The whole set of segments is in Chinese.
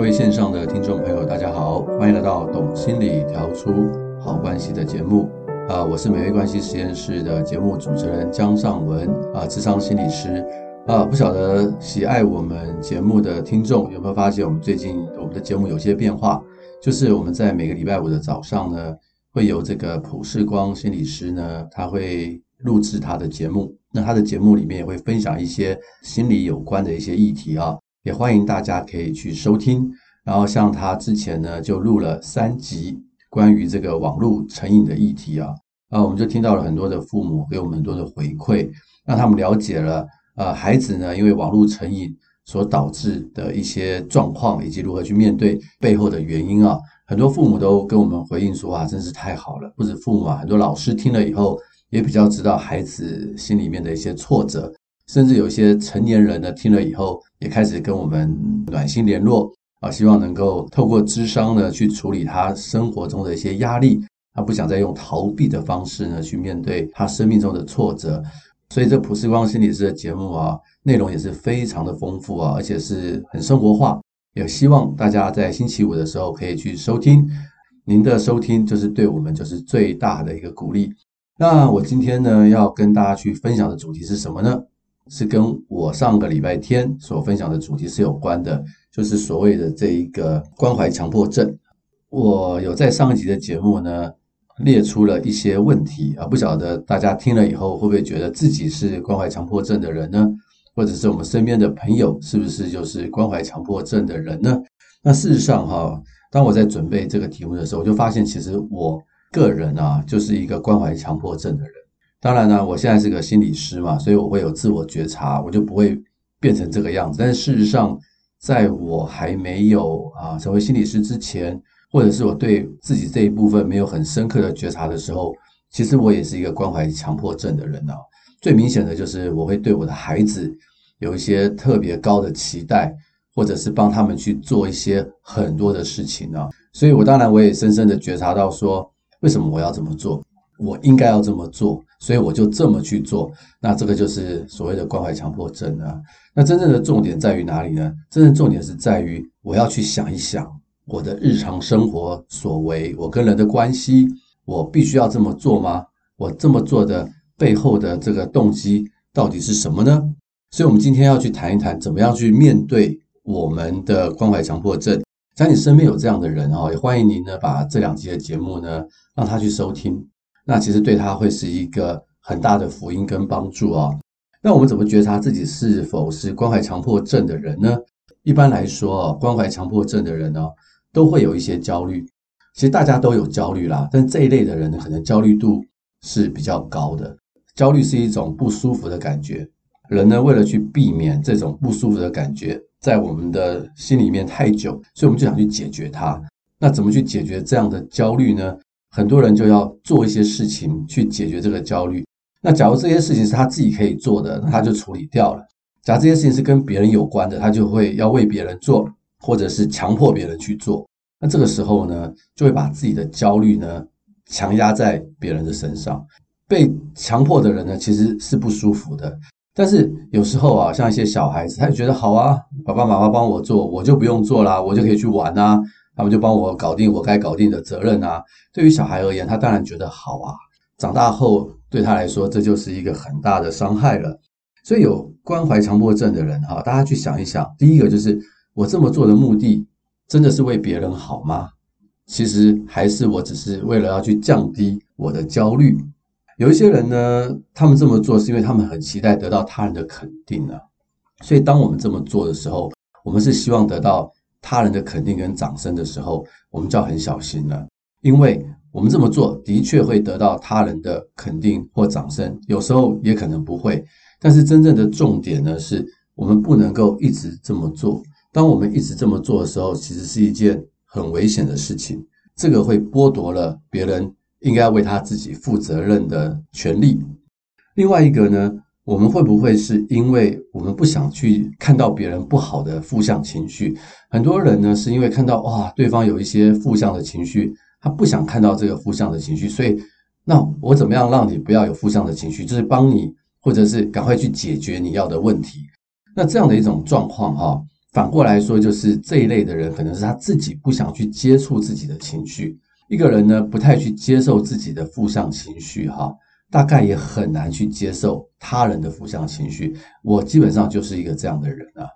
各位线上的听众朋友，大家好，欢迎来到《懂心理调出好关系》的节目啊！我是美味关系实验室的节目主持人江尚文啊，智商心理师啊。不晓得喜爱我们节目的听众有没有发现，我们最近我们的节目有些变化，就是我们在每个礼拜五的早上呢，会有这个普世光心理师呢，他会录制他的节目。那他的节目里面也会分享一些心理有关的一些议题啊。也欢迎大家可以去收听，然后像他之前呢就录了三集关于这个网络成瘾的议题啊，啊，我们就听到了很多的父母给我们很多的回馈，让他们了解了呃孩子呢因为网络成瘾所导致的一些状况，以及如何去面对背后的原因啊，很多父母都跟我们回应说啊，真是太好了，不止父母啊，很多老师听了以后也比较知道孩子心里面的一些挫折。甚至有些成年人呢，听了以后也开始跟我们暖心联络啊，希望能够透过咨商呢去处理他生活中的一些压力，他不想再用逃避的方式呢去面对他生命中的挫折。所以这普世光心理师的节目啊，内容也是非常的丰富啊，而且是很生活化。也希望大家在星期五的时候可以去收听，您的收听就是对我们就是最大的一个鼓励。那我今天呢要跟大家去分享的主题是什么呢？是跟我上个礼拜天所分享的主题是有关的，就是所谓的这一个关怀强迫症。我有在上一集的节目呢列出了一些问题啊，不晓得大家听了以后会不会觉得自己是关怀强迫症的人呢？或者是我们身边的朋友是不是就是关怀强迫症的人呢？那事实上哈，当我在准备这个题目的时候，我就发现其实我个人啊就是一个关怀强迫症的人。当然呢，我现在是个心理师嘛，所以我会有自我觉察，我就不会变成这个样子。但是事实上，在我还没有啊成为心理师之前，或者是我对自己这一部分没有很深刻的觉察的时候，其实我也是一个关怀强迫症的人啊。最明显的就是我会对我的孩子有一些特别高的期待，或者是帮他们去做一些很多的事情啊。所以我当然我也深深的觉察到说，为什么我要这么做？我应该要这么做，所以我就这么去做。那这个就是所谓的关怀强迫症啊。那真正的重点在于哪里呢？真正重点是在于我要去想一想我的日常生活所为，我跟人的关系，我必须要这么做吗？我这么做的背后的这个动机到底是什么呢？所以，我们今天要去谈一谈，怎么样去面对我们的关怀强迫症。假如你身边有这样的人啊，也欢迎您呢把这两集的节目呢让他去收听。那其实对他会是一个很大的福音跟帮助啊。那我们怎么觉察自己是否是关怀强迫症的人呢？一般来说，关怀强迫症的人呢，都会有一些焦虑。其实大家都有焦虑啦，但这一类的人呢，可能焦虑度是比较高的。焦虑是一种不舒服的感觉，人呢为了去避免这种不舒服的感觉在我们的心里面太久，所以我们就想去解决它。那怎么去解决这样的焦虑呢？很多人就要做一些事情去解决这个焦虑。那假如这些事情是他自己可以做的，那他就处理掉了；假如这些事情是跟别人有关的，他就会要为别人做，或者是强迫别人去做。那这个时候呢，就会把自己的焦虑呢强压在别人的身上。被强迫的人呢，其实是不舒服的。但是有时候啊，像一些小孩子，他就觉得好啊，爸爸妈妈帮我做，我就不用做啦，我就可以去玩啊。他们就帮我搞定我该搞定的责任啊！对于小孩而言，他当然觉得好啊。长大后对他来说，这就是一个很大的伤害了。所以有关怀强迫症的人哈，大家去想一想，第一个就是我这么做的目的，真的是为别人好吗？其实还是我只是为了要去降低我的焦虑。有一些人呢，他们这么做是因为他们很期待得到他人的肯定啊。所以当我们这么做的时候，我们是希望得到。他人的肯定跟掌声的时候，我们就要很小心了，因为我们这么做的确会得到他人的肯定或掌声，有时候也可能不会。但是真正的重点呢，是我们不能够一直这么做。当我们一直这么做的时候，其实是一件很危险的事情，这个会剥夺了别人应该为他自己负责任的权利。另外一个呢，我们会不会是因为我们不想去看到别人不好的负向情绪？很多人呢是因为看到哇，对方有一些负向的情绪，他不想看到这个负向的情绪，所以那我怎么样让你不要有负向的情绪？就是帮你，或者是赶快去解决你要的问题。那这样的一种状况哈，反过来说，就是这一类的人，可能是他自己不想去接触自己的情绪。一个人呢，不太去接受自己的负向情绪，哈，大概也很难去接受他人的负向情绪。我基本上就是一个这样的人啊。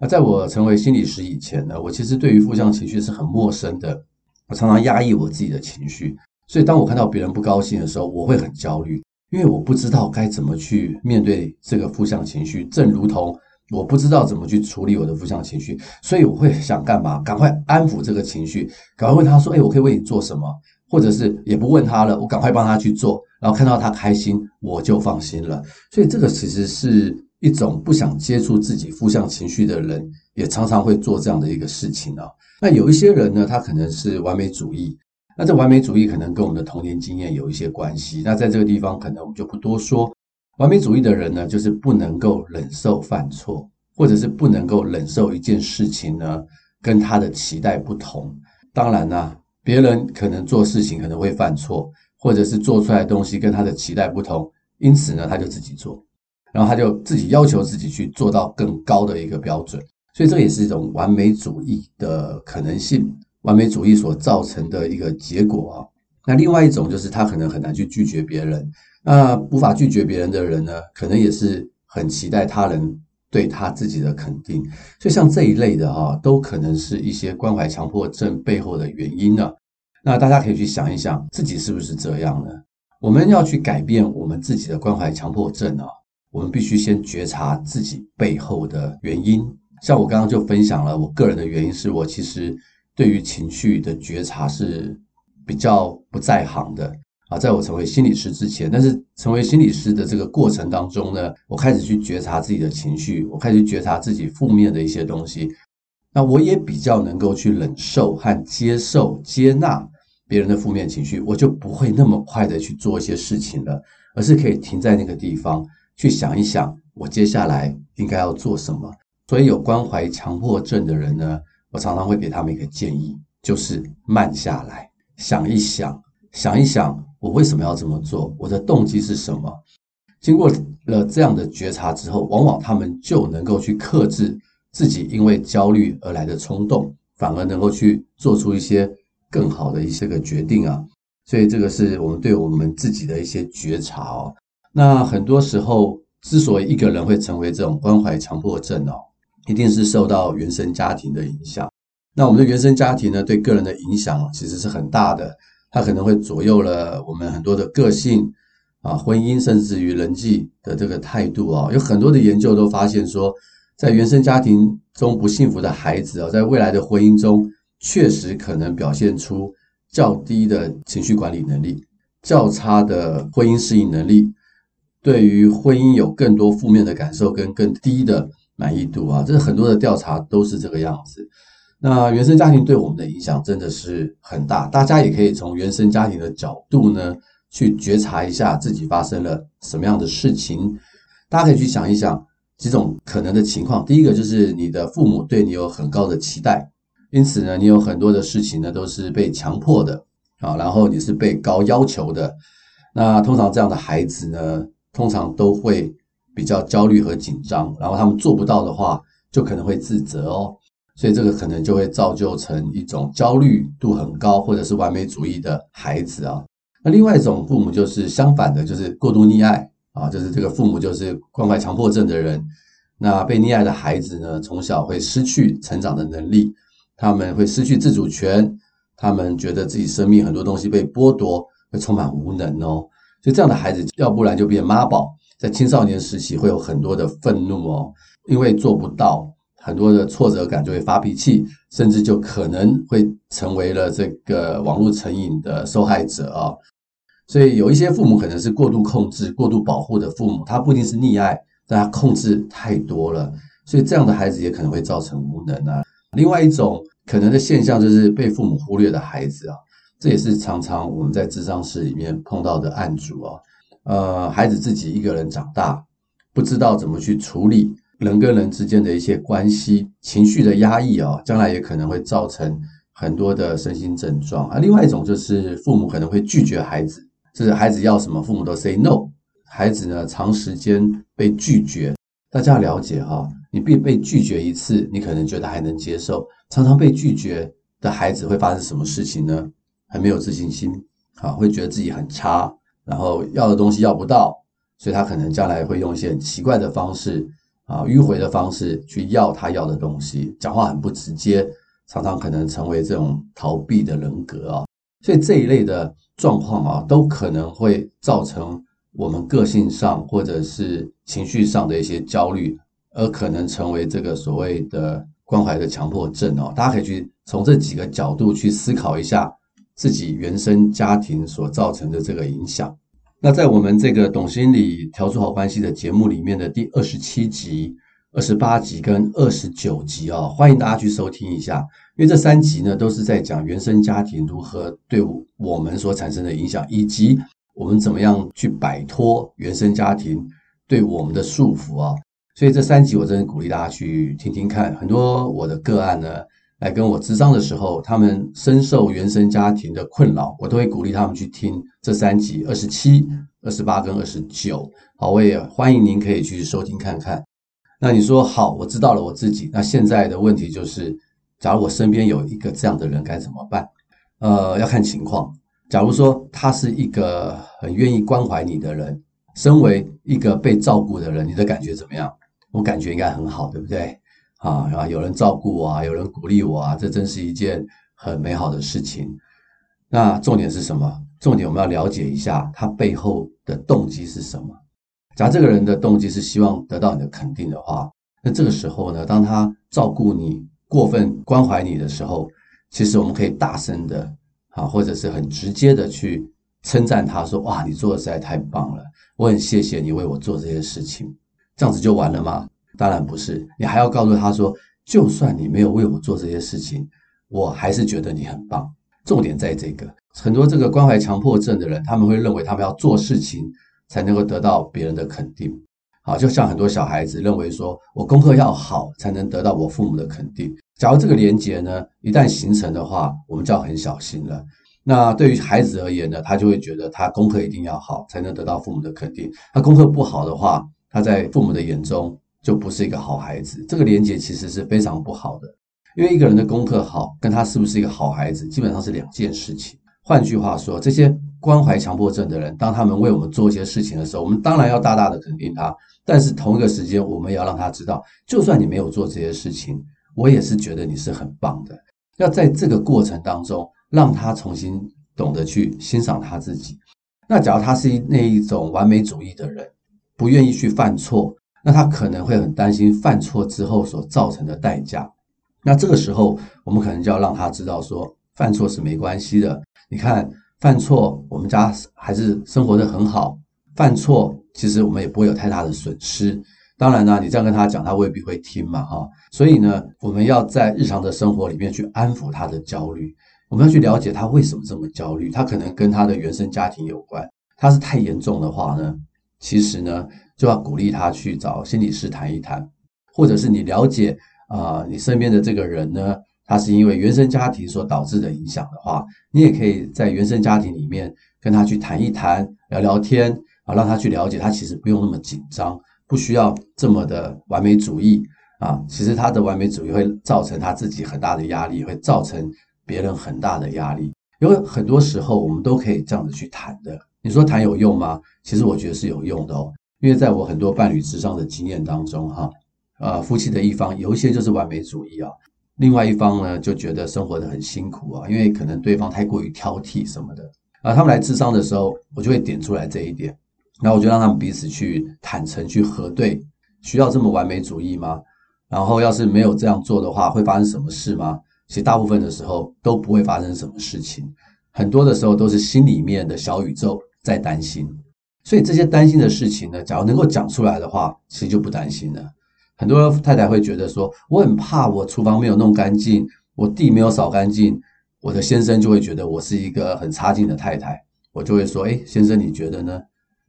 那在我成为心理师以前呢，我其实对于负向情绪是很陌生的。我常常压抑我自己的情绪，所以当我看到别人不高兴的时候，我会很焦虑，因为我不知道该怎么去面对这个负向情绪。正如同我不知道怎么去处理我的负向情绪，所以我会想干嘛？赶快安抚这个情绪，赶快问他说：“哎，我可以为你做什么？”或者是也不问他了，我赶快帮他去做，然后看到他开心，我就放心了。所以这个其实是一种不想接触自己负向情绪的人，也常常会做这样的一个事情啊。那有一些人呢，他可能是完美主义，那这完美主义可能跟我们的童年经验有一些关系。那在这个地方，可能我们就不多说。完美主义的人呢，就是不能够忍受犯错，或者是不能够忍受一件事情呢，跟他的期待不同。当然呢、啊，别人可能做事情可能会犯错，或者是做出来的东西跟他的期待不同，因此呢，他就自己做，然后他就自己要求自己去做到更高的一个标准。所以这也是一种完美主义的可能性，完美主义所造成的一个结果啊。那另外一种就是他可能很难去拒绝别人。那无法拒绝别人的人呢，可能也是很期待他人对他自己的肯定。所以像这一类的哈，都可能是一些关怀强迫症背后的原因呢。那大家可以去想一想，自己是不是这样呢？我们要去改变我们自己的关怀强迫症啊，我们必须先觉察自己背后的原因。像我刚刚就分享了，我个人的原因是我其实对于情绪的觉察是比较不在行的啊，在我成为心理师之前，但是成为心理师的这个过程当中呢，我开始去觉察自己的情绪，我开始觉察自己负面的一些东西，那我也比较能够去忍受和接受、接纳别人的负面情绪，我就不会那么快的去做一些事情了，而是可以停在那个地方去想一想，我接下来应该要做什么。所以有关怀强迫症的人呢，我常常会给他们一个建议，就是慢下来，想一想，想一想，我为什么要这么做？我的动机是什么？经过了这样的觉察之后，往往他们就能够去克制自己因为焦虑而来的冲动，反而能够去做出一些更好的一些个决定啊。所以这个是我们对我们自己的一些觉察哦。那很多时候，之所以一个人会成为这种关怀强迫症哦。一定是受到原生家庭的影响。那我们的原生家庭呢，对个人的影响其实是很大的。它可能会左右了我们很多的个性啊、婚姻，甚至于人际的这个态度啊。有很多的研究都发现说，在原生家庭中不幸福的孩子啊，在未来的婚姻中，确实可能表现出较低的情绪管理能力、较差的婚姻适应能力，对于婚姻有更多负面的感受跟更低的。满意度啊，这是很多的调查都是这个样子。那原生家庭对我们的影响真的是很大，大家也可以从原生家庭的角度呢，去觉察一下自己发生了什么样的事情。大家可以去想一想几种可能的情况。第一个就是你的父母对你有很高的期待，因此呢，你有很多的事情呢都是被强迫的啊，然后你是被高要求的。那通常这样的孩子呢，通常都会。比较焦虑和紧张，然后他们做不到的话，就可能会自责哦，所以这个可能就会造就成一种焦虑度很高或者是完美主义的孩子啊。那另外一种父母就是相反的，就是过度溺爱啊，就是这个父母就是关怀强迫症的人。那被溺爱的孩子呢，从小会失去成长的能力，他们会失去自主权，他们觉得自己生命很多东西被剥夺，会充满无能哦。所以这样的孩子，要不然就变妈宝。在青少年时期会有很多的愤怒哦，因为做不到，很多的挫折感就会发脾气，甚至就可能会成为了这个网络成瘾的受害者啊。所以有一些父母可能是过度控制、过度保护的父母，他不一定是溺爱，但他控制太多了，所以这样的孩子也可能会造成无能啊。另外一种可能的现象就是被父母忽略的孩子啊，这也是常常我们在咨商室里面碰到的案主啊。呃，孩子自己一个人长大，不知道怎么去处理人跟人之间的一些关系、情绪的压抑啊，将来也可能会造成很多的身心症状啊。另外一种就是父母可能会拒绝孩子，就是孩子要什么，父母都 say no。孩子呢，长时间被拒绝，大家要了解哈，你被被拒绝一次，你可能觉得还能接受，常常被拒绝的孩子会发生什么事情呢？很没有自信心，啊，会觉得自己很差，然后要的东西要不到，所以他可能将来会用一些很奇怪的方式啊，迂回的方式去要他要的东西，讲话很不直接，常常可能成为这种逃避的人格啊。所以这一类的状况啊，都可能会造成我们个性上或者是情绪上的一些焦虑，而可能成为这个所谓的关怀的强迫症哦。大家可以去从这几个角度去思考一下自己原生家庭所造成的这个影响。那在我们这个懂心理调出好关系的节目里面的第二十七集。二十八集跟二十九集啊，欢迎大家去收听一下，因为这三集呢都是在讲原生家庭如何对我们所产生的影响，以及我们怎么样去摆脱原生家庭对我们的束缚啊。所以这三集我真的鼓励大家去听听看。很多我的个案呢来跟我咨商的时候，他们深受原生家庭的困扰，我都会鼓励他们去听这三集：二十七、二十八跟二十九。好，我也欢迎您可以去收听看看。那你说好，我知道了我自己。那现在的问题就是，假如我身边有一个这样的人，该怎么办？呃，要看情况。假如说他是一个很愿意关怀你的人，身为一个被照顾的人，你的感觉怎么样？我感觉应该很好，对不对？啊，有人照顾我啊，有人鼓励我啊，这真是一件很美好的事情。那重点是什么？重点我们要了解一下他背后的动机是什么。假如这个人的动机是希望得到你的肯定的话，那这个时候呢，当他照顾你、过分关怀你的时候，其实我们可以大声的啊，或者是很直接的去称赞他说：“哇，你做的实在太棒了，我很谢谢你为我做这些事情。”这样子就完了吗？当然不是，你还要告诉他说：“就算你没有为我做这些事情，我还是觉得你很棒。”重点在这个，很多这个关怀强迫症的人，他们会认为他们要做事情。才能够得到别人的肯定，好，就像很多小孩子认为说，我功课要好才能得到我父母的肯定。假如这个连结呢，一旦形成的话，我们就要很小心了。那对于孩子而言呢，他就会觉得他功课一定要好才能得到父母的肯定。他功课不好的话，他在父母的眼中就不是一个好孩子。这个连结其实是非常不好的，因为一个人的功课好，跟他是不是一个好孩子，基本上是两件事情。换句话说，这些关怀强迫症的人，当他们为我们做一些事情的时候，我们当然要大大的肯定他。但是同一个时间，我们也要让他知道，就算你没有做这些事情，我也是觉得你是很棒的。要在这个过程当中，让他重新懂得去欣赏他自己。那假如他是那一种完美主义的人，不愿意去犯错，那他可能会很担心犯错之后所造成的代价。那这个时候，我们可能就要让他知道说，犯错是没关系的。你看，犯错，我们家还是生活得很好。犯错，其实我们也不会有太大的损失。当然呢，你这样跟他讲，他未必会听嘛，哈。所以呢，我们要在日常的生活里面去安抚他的焦虑。我们要去了解他为什么这么焦虑。他可能跟他的原生家庭有关。他是太严重的话呢，其实呢，就要鼓励他去找心理师谈一谈，或者是你了解啊、你身边的这个人呢。他是因为原生家庭所导致的影响的话，你也可以在原生家庭里面跟他去谈一谈、聊聊天啊，让他去了解，他其实不用那么紧张，不需要这么的完美主义啊。其实他的完美主义会造成他自己很大的压力，会造成别人很大的压力。因为很多时候我们都可以这样子去谈的。你说谈有用吗？其实我觉得是有用的哦，因为在我很多伴侣咨商的经验当中，哈，呃，夫妻的一方有一些就是完美主义啊。另外一方呢，就觉得生活得很辛苦啊，因为可能对方太过于挑剔什么的啊。他们来智商的时候，我就会点出来这一点，然后我就让他们彼此去坦诚、去核对，需要这么完美主义吗？然后要是没有这样做的话，会发生什么事吗？其实大部分的时候都不会发生什么事情，很多的时候都是心里面的小宇宙在担心。所以这些担心的事情呢，假如能够讲出来的话，其实就不担心了。很多太太会觉得说，我很怕我厨房没有弄干净，我地没有扫干净，我的先生就会觉得我是一个很差劲的太太。我就会说，哎，先生，你觉得呢？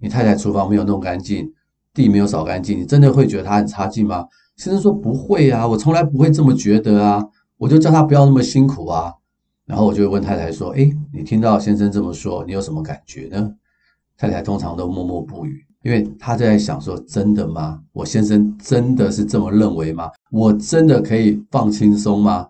你太太厨房没有弄干净，地没有扫干净，你真的会觉得她很差劲吗？先生说不会啊，我从来不会这么觉得啊，我就叫他不要那么辛苦啊。然后我就会问太太说，哎，你听到先生这么说，你有什么感觉呢？太太通常都默默不语，因为他就在想说：真的吗？我先生真的是这么认为吗？我真的可以放轻松吗？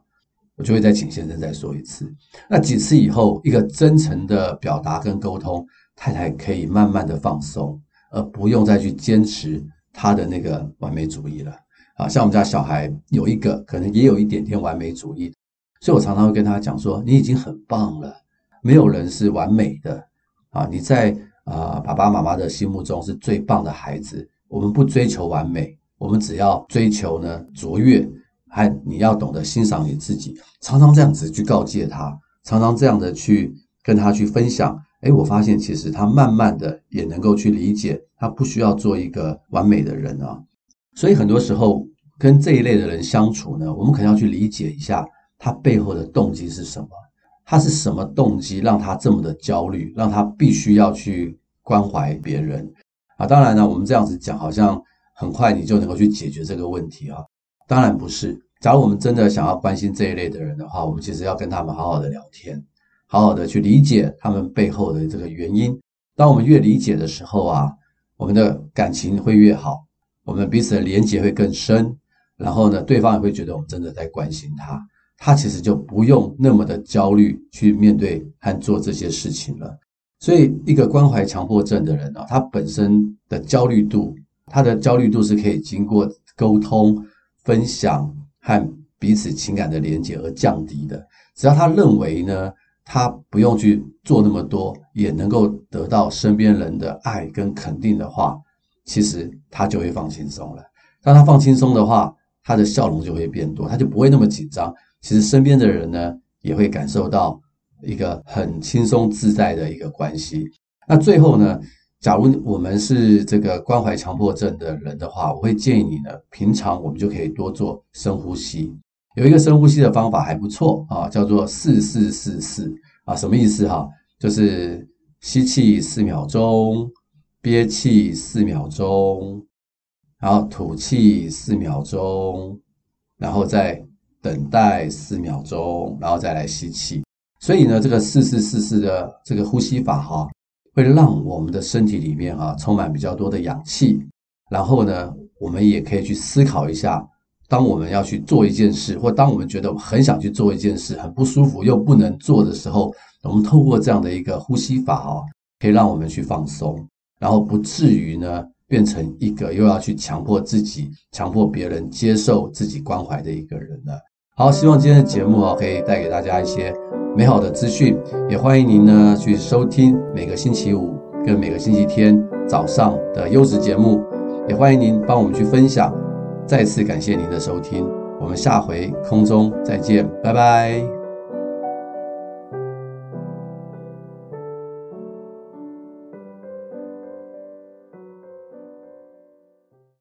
我就会再请先生再说一次。那几次以后，一个真诚的表达跟沟通，太太可以慢慢的放松，而不用再去坚持她的那个完美主义了。啊，像我们家小孩有一个，可能也有一点点完美主义，所以我常常会跟他讲说：你已经很棒了，没有人是完美的啊！你在。啊，爸爸妈妈的心目中是最棒的孩子。我们不追求完美，我们只要追求呢卓越。还你要懂得欣赏你自己，常常这样子去告诫他，常常这样的去跟他去分享。诶，我发现其实他慢慢的也能够去理解，他不需要做一个完美的人啊。所以很多时候跟这一类的人相处呢，我们可能要去理解一下他背后的动机是什么。他是什么动机让他这么的焦虑，让他必须要去关怀别人啊？当然呢，我们这样子讲，好像很快你就能够去解决这个问题啊。当然不是。假如我们真的想要关心这一类的人的话，我们其实要跟他们好好的聊天，好好的去理解他们背后的这个原因。当我们越理解的时候啊，我们的感情会越好，我们彼此的连结会更深，然后呢，对方也会觉得我们真的在关心他。他其实就不用那么的焦虑去面对和做这些事情了。所以，一个关怀强迫症的人啊，他本身的焦虑度，他的焦虑度是可以经过沟通、分享和彼此情感的连接而降低的。只要他认为呢，他不用去做那么多，也能够得到身边人的爱跟肯定的话，其实他就会放轻松了。当他放轻松的话，他的笑容就会变多，他就不会那么紧张。其实身边的人呢，也会感受到一个很轻松自在的一个关系。那最后呢，假如我们是这个关怀强迫症的人的话，我会建议你呢，平常我们就可以多做深呼吸。有一个深呼吸的方法还不错啊，叫做四四四四啊，什么意思哈？就是吸气四秒钟，憋气四秒钟，然后吐气四秒钟，然后再。等待四秒钟，然后再来吸气。所以呢，这个四四四四的这个呼吸法哈，会让我们的身体里面啊充满比较多的氧气。然后呢，我们也可以去思考一下，当我们要去做一件事，或当我们觉得很想去做一件事，很不舒服又不能做的时候，我们透过这样的一个呼吸法啊，可以让我们去放松，然后不至于呢。变成一个又要去强迫自己、强迫别人接受自己关怀的一个人了。好，希望今天的节目啊，可以带给大家一些美好的资讯。也欢迎您呢去收听每个星期五跟每个星期天早上的优质节目。也欢迎您帮我们去分享。再次感谢您的收听，我们下回空中再见，拜拜。